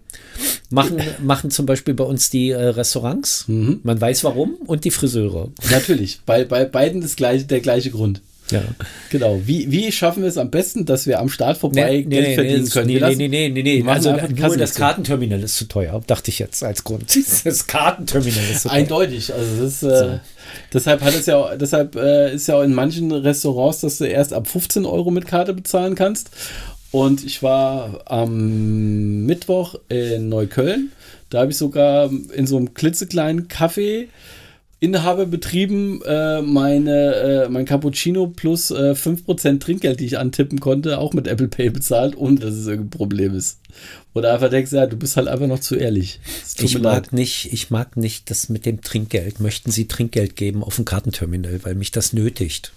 S2: Machen, machen zum Beispiel bei uns die äh, Restaurants.
S3: Mhm.
S2: Man weiß warum. Und die Friseure.
S3: Natürlich. Bei, bei beiden das gleiche, der gleiche Grund.
S2: Ja.
S3: Genau. Wie, wie schaffen wir es am besten, dass wir am Start vorbei Geld verdienen
S2: nee,
S3: können?
S2: Nee,
S3: Wir
S2: nee, nee, nee, nee, nee. Also nur das. Kartenterminal ist zu teuer, dachte ich jetzt als Grund. Das Kartenterminal ist zu teuer.
S3: Eindeutig. Also das, äh, deshalb hat es ja, auch- deshalb äh, ist ja auch in manchen Restaurants, dass du erst ab 15 Euro mit Karte bezahlen kannst. Und ich war am Mittwoch in Neukölln. Da habe ich sogar in so einem klitzekleinen Café Inhaber betrieben äh, meine, äh, mein Cappuccino plus äh, 5% Trinkgeld, die ich antippen konnte, auch mit Apple Pay bezahlt, ohne dass es irgendein Problem ist. Oder einfach denkst, ja, du bist halt einfach noch zu ehrlich.
S2: Ich mag
S3: leid.
S2: nicht, ich mag nicht das mit dem Trinkgeld. Möchten Sie Trinkgeld geben auf dem Kartenterminal, weil mich das nötigt.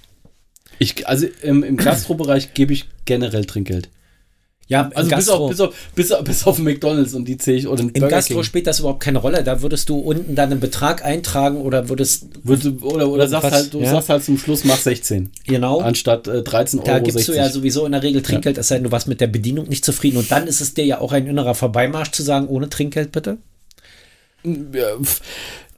S3: Ich, also im, im Gastrobereich gebe ich generell Trinkgeld.
S2: Ja,
S3: Also bis auf, bis, auf, bis, auf, bis auf McDonalds und die zähle ich oder
S2: Im
S3: Burger
S2: Gastro
S3: King.
S2: spielt das überhaupt keine Rolle. Da würdest du unten dann einen Betrag eintragen oder würdest,
S3: du- Oder, oder sagst halt, du
S2: ja.
S3: sagst halt zum Schluss, mach 16.
S2: genau,
S3: Anstatt äh, 13
S2: da
S3: Euro.
S2: gibst
S3: 60.
S2: du ja sowieso in der Regel Trinkgeld, es sei denn, du warst mit der Bedienung nicht zufrieden. Und dann ist es dir ja auch ein innerer Vorbeimarsch zu sagen, ohne Trinkgeld bitte.
S3: Ja.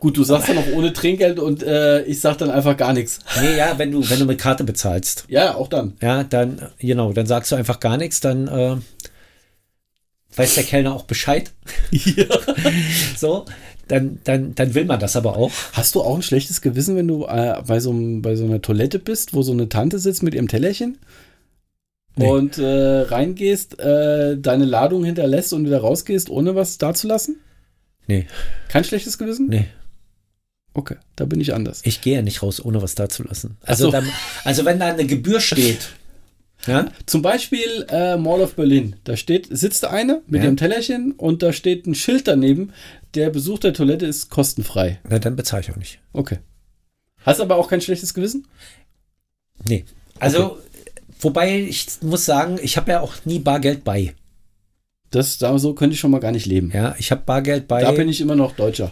S3: Gut, du sagst ja noch ohne Trinkgeld und äh, ich sag dann einfach gar nichts.
S2: Nee, ja, wenn du, wenn du mit Karte bezahlst.
S3: Ja, auch dann.
S2: Ja, dann, genau, dann sagst du einfach gar nichts, dann äh, weiß der Kellner auch Bescheid. So, dann, dann, dann will man das aber auch.
S3: Hast du auch ein schlechtes Gewissen, wenn du äh, bei, so einem, bei so einer Toilette bist, wo so eine Tante sitzt mit ihrem Tellerchen
S2: Nee.
S3: und äh, reingehst, äh, deine Ladung hinterlässt und wieder rausgehst, ohne was dazulassen?
S2: Nee,
S3: Kein schlechtes Gewissen?
S2: nee.
S3: Okay, da bin ich anders.
S2: Ich gehe ja nicht raus, ohne was dazulassen. Also,
S3: so.
S2: dann, also wenn da eine Gebühr steht, ja,
S3: Zum Beispiel äh, Mall of Berlin. Da steht, sitzt eine mit
S2: Ja.
S3: ihrem Tellerchen und da steht ein Schild daneben, der Besuch der Toilette ist kostenfrei.
S2: na, dann bezahle ich auch nicht.
S3: Okay. Hast aber auch kein schlechtes Gewissen?
S2: Nee. Also, wobei ich muss sagen, ich habe ja auch nie Bargeld bei.
S3: Das, da, so könnte ich schon mal gar nicht leben.
S2: Ja, ich habe Bargeld bei.
S3: Da bin ich immer noch Deutscher.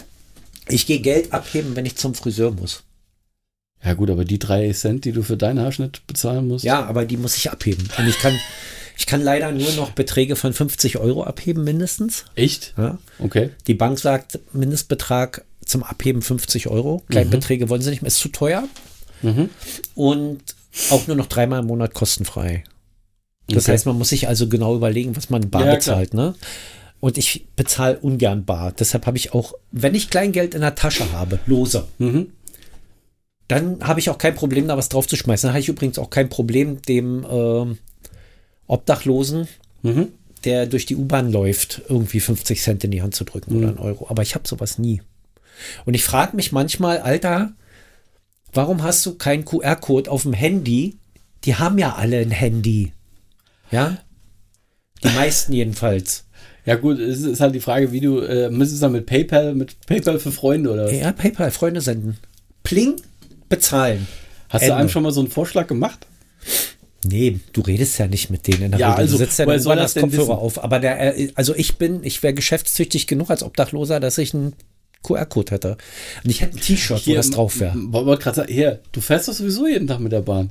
S2: Ich gehe Geld abheben, wenn ich zum Friseur muss.
S3: Ja gut, aber die drei Cent, die du für deinen Haarschnitt bezahlen musst.
S2: Ja, aber die muss ich abheben. Und ich kann, ich kann leider nur noch Beträge von 50 Euro abheben, mindestens.
S3: Echt?
S2: Ja.
S3: Okay.
S2: Die Bank sagt, Mindestbetrag zum Abheben 50 Euro. Kleinbeträge wollen sie nicht mehr, ist zu teuer.
S3: Mhm.
S2: Und auch nur noch dreimal im Monat kostenfrei. Das
S3: Okay.
S2: heißt, man muss sich also genau überlegen, was man bar
S3: Ja,
S2: bezahlt. Ne? Und ich bezahle ungern bar. Deshalb habe ich auch, wenn ich Kleingeld in der Tasche habe, lose,
S3: Mhm.
S2: dann habe ich auch kein Problem, da was drauf zu schmeißen. Dann habe ich übrigens auch kein Problem, dem ähm, Obdachlosen,
S3: Mhm.
S2: der durch die U-Bahn läuft, irgendwie 50 Cent in die Hand zu drücken oder einen Euro. Aber ich habe sowas nie. Und ich frage mich manchmal, Alter, warum hast du keinen QR-Code auf dem Handy? Die haben ja alle ein Handy. Ja? Die meisten jedenfalls.
S3: Ja gut, es ist halt die Frage, wie du, äh, müsstest du dann mit PayPal, mit PayPal für Freunde oder was?
S2: Ja, PayPal, Freunde senden. Pling, bezahlen.
S3: Hast
S2: Ende.
S3: du einem schon mal so einen Vorschlag gemacht?
S2: Nee, du redest ja nicht mit denen in der
S3: Ja,
S2: Regel.
S3: also,
S2: du setzt ja
S3: soll das
S2: Kopfhörer
S3: wissen?
S2: auf. Aber der, äh, also ich bin, ich wäre geschäftstüchtig genug als Obdachloser, dass ich einen QR-Code hätte. Und ich hätte ein T-Shirt, wo das drauf wäre.
S3: Wollte gerade sagen, hier, du fährst doch sowieso jeden Tag mit der Bahn.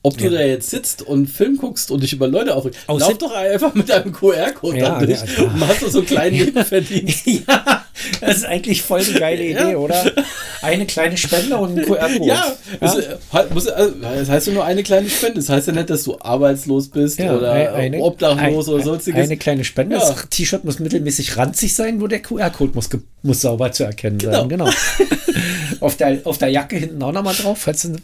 S3: Ob du
S2: Ja.
S3: da jetzt sitzt und Film guckst und dich über Leute aufregst,
S2: Außer-
S3: lauf doch einfach mit deinem QR-Code
S2: Ja,
S3: durch
S2: ja,
S3: und machst du so einen kleinen Nebenverdienst.
S2: ja, das ist eigentlich voll eine geile Idee, oder? Eine kleine Spende und ein QR-Code.
S3: Ja, also, das heißt ja nur eine kleine Spende. Das heißt ja nicht, dass du arbeitslos bist oder
S2: ein- eine,
S3: obdachlos
S2: ein-
S3: oder sonstiges.
S2: Eine kleine Spende. Das T-Shirt muss mittelmäßig ranzig sein, nur der QR-Code muss, muss sauber zu erkennen
S3: Genau.
S2: sein. Genau. auf, der, auf der Jacke hinten auch nochmal drauf. Falls du,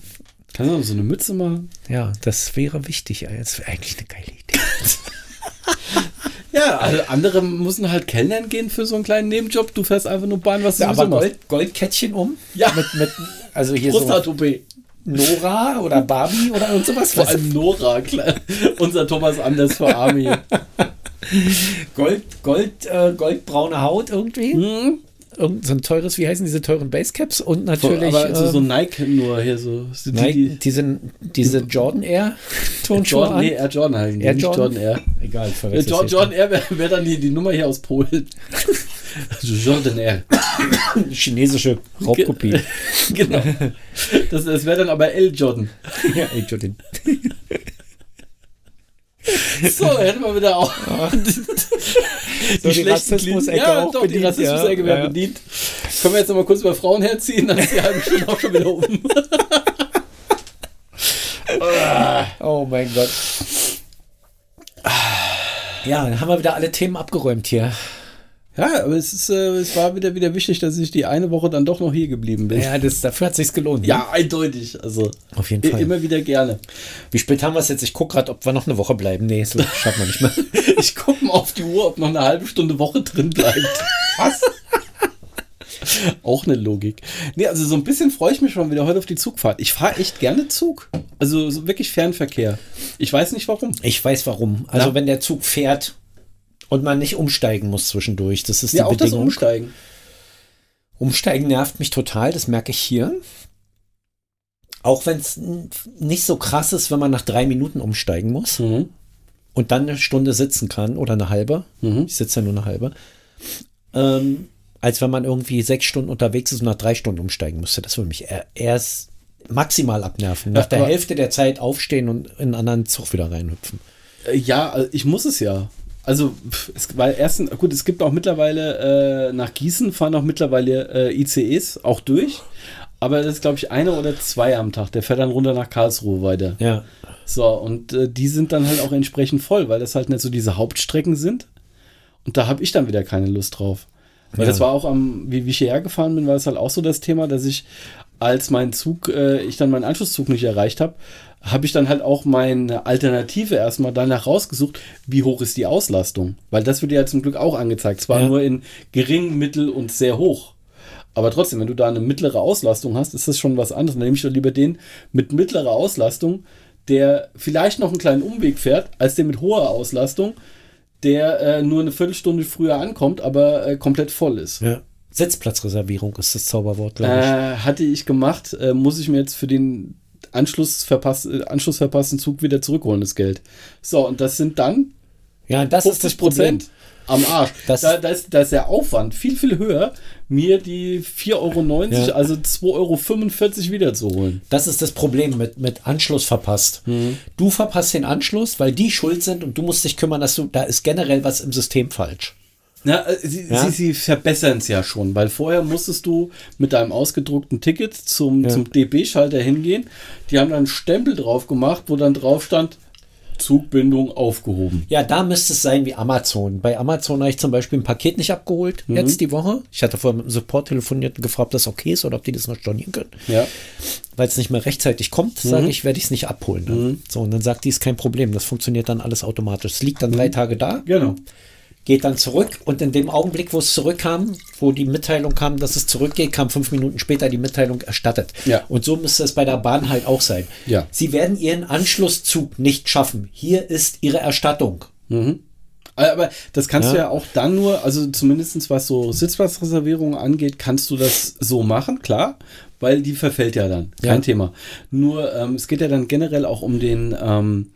S3: Kannst du so eine Mütze machen?
S2: ja, das wäre wichtig. Das wäre eigentlich eine geile Idee.
S3: Ja, also andere müssen halt Kellnern gehen für so einen kleinen Nebenjob. Du fährst einfach nur Bahn, was du
S2: Ja, aber
S3: machst.
S2: Gold, Goldkettchen um?
S3: Ja.
S2: Mit, mit, also hier so. Nora oder Barbie oder irgend sowas.
S3: Vor allem Nora, klar. unser Thomas Anders für Army.
S2: Gold, Gold, äh, goldbraune Haut irgendwie.
S3: Hm?
S2: Irgend so ein teures, wie heißen diese teuren Basecaps? Und natürlich
S3: aber so, so
S2: ähm,
S3: Nike nur hier so. so die,
S2: Nike,
S3: die,
S2: diese, diese Jordan Air Tonschuhe
S3: Jordan,
S2: an.
S3: nee, Air Jordan die,
S2: Air
S3: nicht
S2: Jordan?
S3: Jordan Air.
S2: Egal, ich
S3: Äh, Jordan. Jordan Air wäre wär dann die, die Nummer hier aus Polen. Also Jordan Air.
S2: Chinesische Raubkopie.
S3: genau. Das, das wäre dann aber L Jordan.
S2: ja, ey, Jordan.
S3: So, hätten wir wieder auch.
S2: So, die Rassismus-Ecke
S3: ja,
S2: auch
S3: doch, die
S2: bedient,
S3: Rassismus-Ecke
S2: ja.
S3: wäre
S2: Ja.
S3: bedient. Können wir jetzt noch mal kurz über Frauen herziehen, dann ist die halbe Stunde auch schon wieder um.
S2: Oh mein Gott. Ja, dann haben wir wieder alle Themen abgeräumt hier.
S3: Ja, aber es, ist, äh, es war wieder, wieder wichtig, dass ich die eine Woche dann doch noch hier geblieben bin.
S2: Ja, das, dafür hat sich's gelohnt. ne?
S3: Ja, eindeutig. Also
S2: auf jeden Fall.
S3: immer wieder gerne.
S2: Wie spät haben wir es jetzt? Ich gucke gerade, ob wir noch eine Woche bleiben. Nee, so schaffen wir nicht mehr.
S3: Ich gucke mal auf die Uhr, ob noch eine halbe Stunde Woche drin bleibt.
S2: Was?
S3: Auch eine Logik. Nee, also so ein bisschen freue ich mich schon wieder heute auf die Zugfahrt. Ich fahre echt gerne Zug. Also so wirklich Fernverkehr. Ich weiß nicht warum.
S2: Ich weiß warum. Also
S3: Na?
S2: wenn der Zug fährt und man nicht umsteigen muss zwischendurch, das ist
S3: Ja,
S2: die
S3: auch das
S2: Bedingung.
S3: Umsteigen.
S2: Umsteigen nervt mich total, das merke ich hier. Auch wenn es nicht so krass ist, wenn man nach drei Minuten umsteigen muss.
S3: Mhm.
S2: und dann eine Stunde sitzen kann oder eine halbe, ich sitze ja nur eine halbe, ähm, als wenn man irgendwie sechs Stunden unterwegs ist und nach drei Stunden umsteigen müsste. Das würde mich eher, erst maximal abnerven. Nach der Hälfte der Zeit aufstehen und in einen anderen Zug wieder reinhüpfen.
S3: Äh, Ja, also ich muss es ja. Also, es, weil erstens, gut, es gibt auch mittlerweile, äh, nach Gießen fahren auch mittlerweile äh, ICEs auch durch. Aber das ist, glaube ich, einer oder zwei am Tag. Der fährt dann runter nach Karlsruhe weiter.
S2: Ja.
S3: So, und äh, die sind dann halt auch entsprechend voll, weil das halt nicht so diese Hauptstrecken sind. Und da habe ich dann wieder keine Lust drauf. Weil
S2: Ja.
S3: das war auch am, wie, wie ich hierher gefahren bin, war es halt auch so das Thema, dass ich, als mein Zug, äh, ich dann meinen Anschlusszug nicht erreicht habe, habe ich dann halt auch meine Alternative erstmal danach rausgesucht, wie hoch ist die Auslastung. Weil das wird ja zum Glück auch angezeigt. Zwar
S2: Ja.
S3: nur in gering, mittel und sehr hoch. Aber trotzdem, wenn du da eine mittlere Auslastung hast, ist das schon was anderes. Dann nehme ich doch lieber den mit mittlerer Auslastung, der vielleicht noch einen kleinen Umweg fährt, als den mit hoher Auslastung, der äh, nur eine Viertelstunde früher ankommt, aber äh, komplett voll ist.
S2: ja. Sitzplatzreservierung ist das Zauberwort, glaube ich.
S3: Äh, hatte ich gemacht, äh, muss ich mir jetzt für den Anschluss verpass, äh, anschlussverpassten Zug wieder zurückholen, das Geld. So, und das sind dann
S2: ja, das ist das
S3: 50. Prozent am Arsch.
S2: Das-
S3: da, da, ist, da ist der Aufwand viel, viel höher, mir die 4,90 Euro,
S2: Ja.
S3: also 2,45 Euro wiederzuholen.
S2: Das ist das Problem mit, mit Anschluss verpasst.
S3: Mhm.
S2: Du verpasst den Anschluss, weil die schuld sind und du musst dich kümmern, dass du, da ist generell was im System falsch.
S3: Na, äh, sie,
S2: Ja?
S3: sie, sie verbessern es ja schon, weil vorher musstest du mit deinem ausgedruckten Ticket zum,
S2: Ja.
S3: zum DB-Schalter hingehen. Die haben dann einen Stempel drauf gemacht, wo dann drauf stand, Zugbindung aufgehoben.
S2: Ja, da müsste es sein wie Amazon. Bei Amazon habe ich zum Beispiel ein Paket nicht abgeholt,
S3: Mhm.
S2: jetzt die Woche. Ich hatte vorher mit dem Support telefoniert und gefragt, ob das okay ist oder ob die das noch stornieren können.
S3: Ja.
S2: Weil es nicht mehr rechtzeitig kommt,
S3: Mhm.
S2: sage ich, werde ich es nicht abholen. Dann. So, und dann sagt die, ist kein Problem. Das funktioniert dann alles automatisch. Es liegt dann drei Tage da,
S3: Genau.
S2: Geht dann zurück und in dem Augenblick, wo es zurückkam, wo die Mitteilung kam, dass es zurückgeht, kam fünf Minuten später die Mitteilung erstattet.
S3: Ja.
S2: Und so müsste es bei der Bahn halt auch sein.
S3: Ja.
S2: Sie werden ihren Anschlusszug nicht schaffen. Hier ist ihre Erstattung.
S3: Aber das kannst
S2: Ja.
S3: du ja auch dann nur, also zumindest was so Sitzplatzreservierungen angeht, kannst du das so machen, klar, weil die verfällt ja dann. Kein
S2: Ja.
S3: Thema. Nur ähm, es geht ja dann generell auch um den, ähm,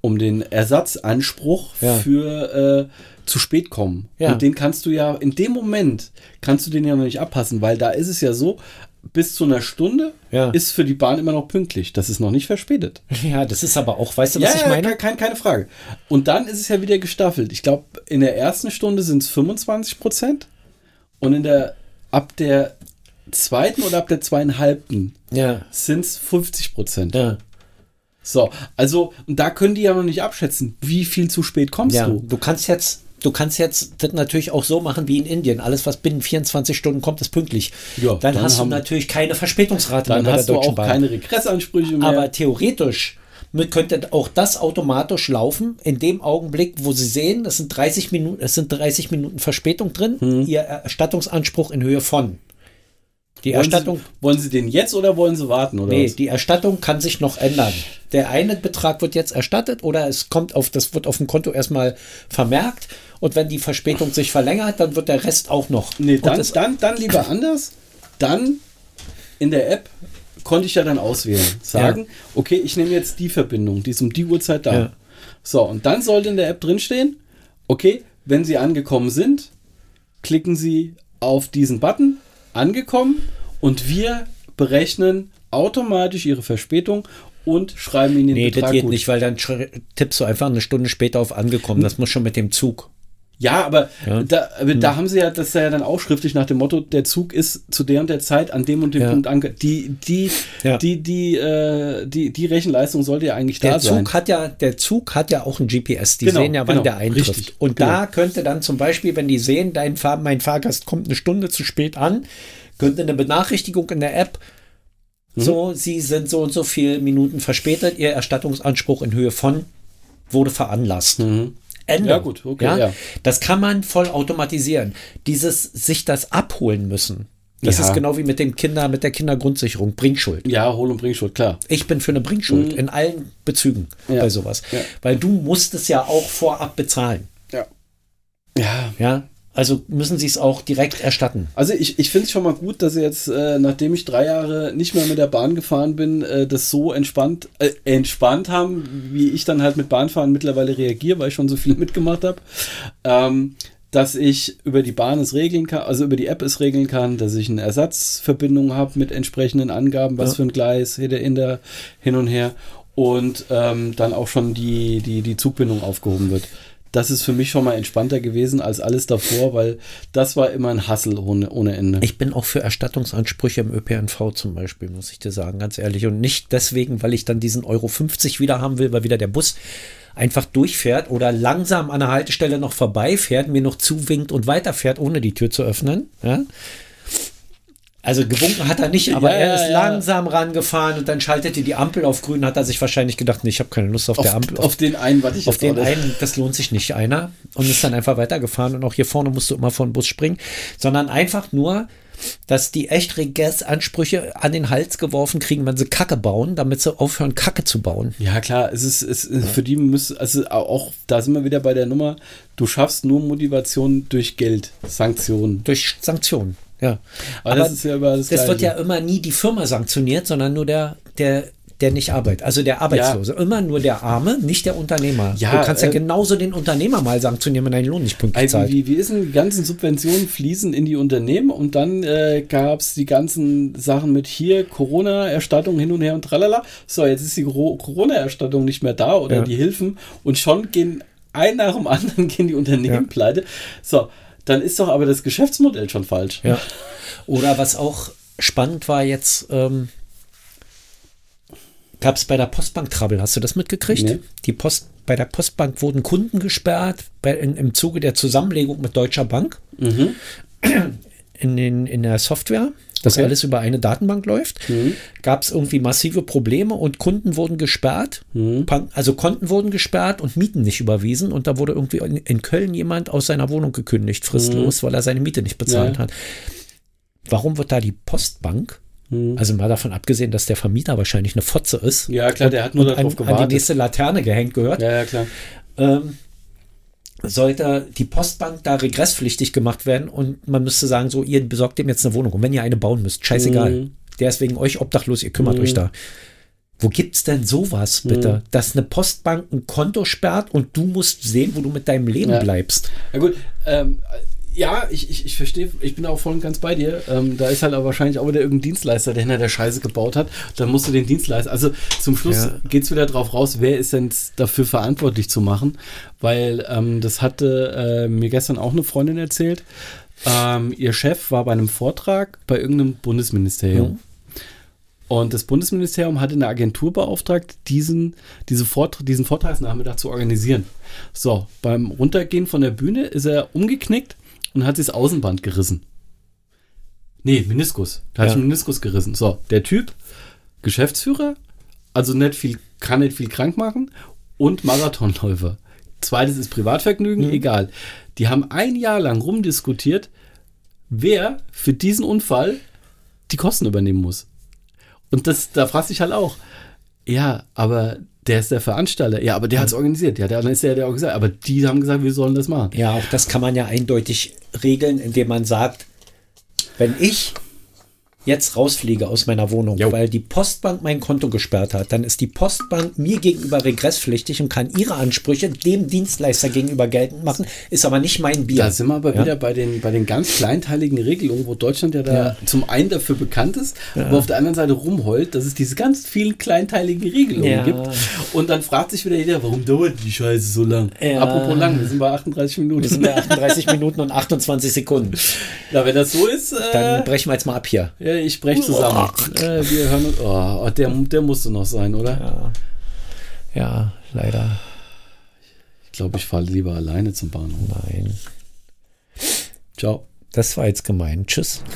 S3: um den Ersatzanspruch für äh, zu spät kommen.
S2: Ja.
S3: Und den kannst du ja, in dem Moment kannst du den ja noch nicht abpassen, weil da ist es ja so, bis zu einer Stunde
S2: Ja.
S3: ist für die Bahn immer noch pünktlich. Das ist noch nicht verspätet.
S2: Ja, das ist aber auch, weißt du, was
S3: ja,
S2: ich meine?
S3: Ja, kein, keine Frage. Und dann ist es ja wieder gestaffelt. Ich glaube, in der ersten Stunde sind es 25 Prozent und in der ab der zweiten oder ab der zweieinhalbten
S2: Ja,
S3: sind es 50 Prozent.
S2: ja.
S3: So, also, und da können die ja noch nicht abschätzen, wie viel zu spät kommst
S2: Ja,
S3: du.
S2: du kannst jetzt, du kannst jetzt das natürlich auch so machen wie in Indien. Alles, was binnen 24 Stunden kommt, ist pünktlich.
S3: Ja,
S2: dann,
S3: dann
S2: hast du natürlich keine Verspätungsrate
S3: Dann
S2: mehr bei
S3: hast
S2: der
S3: du
S2: Deutschen
S3: auch
S2: Bahn.
S3: keine Regressansprüche mehr.
S2: Aber theoretisch könnte auch das automatisch laufen, in dem Augenblick, wo sie sehen, es sind 30 Minuten, es sind 30 Minuten Verspätung drin,
S3: Hm.
S2: ihr Erstattungsanspruch in Höhe von. Die
S3: wollen,
S2: Erstattung,
S3: sie, wollen sie den jetzt oder wollen sie warten? Oder
S2: nee,
S3: was?
S2: die Erstattung kann sich noch ändern. Der eine Betrag wird jetzt erstattet oder es kommt auf, das wird auf dem Konto erstmal vermerkt und wenn die Verspätung sich verlängert, dann wird der Rest auch noch.
S3: Nee, dann, dann, dann lieber anders. Dann in der App konnte ich ja dann auswählen. Sagen, okay, ich nehme jetzt die Verbindung, die ist um die Uhrzeit da.
S2: Ja.
S3: So, und dann sollte in der App drinstehen, okay, wenn Sie angekommen sind, klicken Sie auf diesen Button, angekommen, und wir berechnen automatisch Ihre Verspätung und schreiben Ihnen den
S2: Nee, das
S3: Betrag
S2: geht
S3: gut.
S2: nicht, weil dann tippst du einfach eine Stunde später auf angekommen. Das muss schon mit dem Zug.
S3: Ja, aber
S2: Ja. Hm.
S3: da, aber da haben sie ja das ja dann auch schriftlich nach dem Motto, der Zug ist zu der und der Zeit an dem und dem
S2: Ja.
S3: Punkt ange. Die, die,
S2: Ja.
S3: die, die, äh, die, die Rechenleistung sollte ja eigentlich
S2: Der
S3: da sein.
S2: Zug hat ja, der Zug hat ja auch ein GPS. Die
S3: Genau,
S2: sehen ja, wann
S3: genau,
S2: der eintrifft.
S3: richtig,
S2: und
S3: genau.
S2: da könnte dann zum Beispiel, wenn die sehen, dein Fahr mein Fahrgast kommt eine Stunde zu spät an, könnte eine Benachrichtigung in der App.
S3: Mhm.
S2: So, Sie sind so und so viele Minuten verspätet. Ihr Erstattungsanspruch in Höhe von wurde veranlasst.
S3: Mhm.
S2: Ende.
S3: Ja, gut, okay, ja.
S2: Das kann man voll automatisieren. Dieses sich das abholen müssen. Das
S3: Ja.
S2: ist genau wie mit dem Kinder, mit der Kindergrundsicherung, Bringschuld.
S3: Ja, Hol- und Bringschuld, klar.
S2: Ich bin für eine Bringschuld in allen Bezügen
S3: Mhm. Ja.
S2: bei sowas.
S3: Ja.
S2: Weil du musst es ja auch vorab bezahlen.
S3: Ja. Ja,
S2: Ja. Also müssen sie es auch direkt erstatten.
S3: Also ich, ich finde es schon mal gut, dass sie jetzt, äh, nachdem ich drei Jahre nicht mehr mit der Bahn gefahren bin, äh, das so entspannt, äh, entspannt haben, wie ich dann halt mit Bahnfahren mittlerweile reagiere, weil ich schon so viel mitgemacht habe. Ähm, dass ich über die Bahn es regeln kann, also über die App es regeln kann, dass ich eine Ersatzverbindung habe mit entsprechenden Angaben, was
S2: Ja.
S3: für ein Gleis, hinter, hinter, hin und her und ähm, dann auch schon die, die, die Zugbindung aufgehoben wird. Das ist für mich schon mal entspannter gewesen als alles davor, weil das war immer ein Hassel ohne, ohne Ende.
S2: Ich bin auch für Erstattungsansprüche im ÖPNV zum Beispiel, muss ich dir sagen, ganz ehrlich. Und nicht deswegen, weil ich dann diesen Euro 50 wieder haben will, weil wieder der Bus einfach durchfährt oder langsam an der Haltestelle noch vorbeifährt, mir noch zuwinkt und weiterfährt, ohne die Tür zu öffnen. Ja? Also gewunken hat er nicht, aber
S3: Ja,
S2: er ist
S3: ja.
S2: langsam rangefahren und dann schaltete die Ampel auf grün, hat er sich wahrscheinlich gedacht, nee, ich habe keine Lust auf, der Ampel.
S3: auf, auf den einen, was ich
S2: Auf
S3: jetzt
S2: den einen, das lohnt sich nicht einer und ist dann einfach weitergefahren und auch hier vorne musst du immer vor den Bus springen, sondern einfach nur, dass die echt Regressansprüche an den Hals geworfen kriegen, wenn sie Kacke bauen, damit sie aufhören, Kacke zu bauen.
S3: Ja, klar, es ist, es ist für die müssen, also auch da sind wir wieder bei der Nummer, du schaffst nur Motivation durch Geld, Sanktionen.
S2: Durch Sanktionen. Ja.
S3: Aber das ist ja überall das
S2: das wird ja immer nie die Firma sanktioniert, sondern nur der, der, der nicht arbeitet. Also der Arbeitslose. Immer nur der Arme, nicht der Unternehmer.
S3: Ja,
S2: du kannst ja
S3: äh,
S2: genauso den Unternehmer mal sanktionieren, wenn den Lohn nicht pünktlich
S3: Also wie, wie ist denn die ganzen Subventionen fließen in die Unternehmen und dann äh, gab es die ganzen Sachen mit hier Corona-Erstattung hin und her und tralala. So, jetzt ist die Coro- Corona-Erstattung nicht mehr da oder
S2: Ja.
S3: die Hilfen und schon gehen ein nach dem anderen gehen die Unternehmen
S2: Ja.
S3: pleite. So, dann ist doch aber das Geschäftsmodell schon falsch.
S2: Ja. Oder was auch spannend war jetzt, ähm, gab es bei der Postbank Trouble. Hast du das mitgekriegt?
S3: Nee.
S2: Die Post, bei der Postbank wurden Kunden gesperrt bei, in, im Zuge der Zusammenlegung mit Deutscher Bank
S3: Mhm.
S2: in, den, in der Software, dass
S3: Okay.
S2: alles über eine Datenbank läuft.
S3: Mhm.
S2: Gab es irgendwie massive Probleme und Kunden wurden gesperrt.
S3: Mhm.
S2: Also Konten wurden gesperrt und Mieten nicht überwiesen. Und da wurde irgendwie in, in Köln jemand aus seiner Wohnung gekündigt, fristlos, weil er seine Miete nicht bezahlt
S3: Mhm. Ja.
S2: hat. Warum wird da die Postbank,
S3: Mhm.
S2: also mal davon abgesehen, dass der Vermieter wahrscheinlich eine Fotze ist,
S3: Ja, klar, der hat nur darauf
S2: an die
S3: gewartet.
S2: nächste Laterne gehängt gehört,
S3: Ja, ja, klar.
S2: ähm, sollte die Postbank da regresspflichtig gemacht werden und man müsste sagen, so, ihr besorgt dem jetzt eine Wohnung und wenn ihr eine bauen müsst, scheißegal.
S3: Mhm.
S2: Der ist wegen euch obdachlos, ihr kümmert
S3: Mhm.
S2: euch da. Wo gibt's denn sowas, bitte? Dass eine Postbank ein Konto sperrt und du musst sehen, wo du mit deinem Leben
S3: Ja.
S2: bleibst.
S3: Ja gut, ähm, ja, ich, ich, ich verstehe, ich bin auch voll und ganz bei dir. Ähm, da ist halt aber wahrscheinlich auch wieder irgendein Dienstleister, der hinter der Scheiße gebaut hat. Dann musst du den Dienstleister, also zum Schluss
S2: Ja.
S3: geht's wieder drauf raus, wer ist denn dafür verantwortlich zu machen? Weil ähm, das hatte äh, mir gestern auch eine Freundin erzählt. Ähm, ihr Chef war bei einem Vortrag bei irgendeinem Bundesministerium. Und das Bundesministerium hatte eine Agentur beauftragt, diesen, diese Vort diesen Vortragsnachmittag zu organisieren. So, beim Runtergehen von der Bühne ist er umgeknickt und hat sich das Außenband gerissen. Nee, Meniskus. Der hat
S2: Ja.
S3: sich Meniskus gerissen. So, der Typ, Geschäftsführer, also nicht viel, kann nicht viel krank machen und Marathonläufer. Zweites ist Privatvergnügen, egal. Die haben ein Jahr lang rumdiskutiert, wer für diesen Unfall die Kosten übernehmen muss. Und das, da fragst du dich halt auch, ja, aber der ist der Veranstalter. Ja, aber der hat es organisiert. Ja, der ist der, der organisiert. Aber die haben gesagt, wir sollen das machen.
S2: Ja, auch das kann man ja eindeutig regeln, indem man sagt, wenn ich jetzt rausfliege aus meiner Wohnung,
S3: Jo.
S2: weil die Postbank mein Konto gesperrt hat, dann ist die Postbank mir gegenüber regresspflichtig und kann ihre Ansprüche dem Dienstleister gegenüber geltend machen, ist aber nicht mein Bier.
S3: Da sind wir aber
S2: Ja?
S3: wieder bei den, bei den ganz kleinteiligen Regelungen, wo Deutschland ja da
S2: Ja.
S3: zum einen dafür bekannt ist, aber auf der anderen Seite rumheult, dass es diese ganz vielen kleinteiligen Regelungen
S2: Ja.
S3: gibt. Und dann fragt sich wieder jeder, warum dauert die Scheiße so lang?
S2: Ja.
S3: Apropos lang, wir sind bei 38 Minuten.
S2: Wir sind bei 38 Minuten und 28 Sekunden.
S3: Na, wenn das so ist,
S2: Dann
S3: äh,
S2: brechen wir jetzt mal ab hier.
S3: ja, ich brech zusammen. Äh, wir hören uns. Oh, oh, der, der musste noch sein, oder?
S2: Ja, ja leider.
S3: Ich glaube, ich fahre lieber alleine zum Bahnhof.
S2: Nein.
S3: Ciao.
S2: Das war jetzt gemein. Tschüss.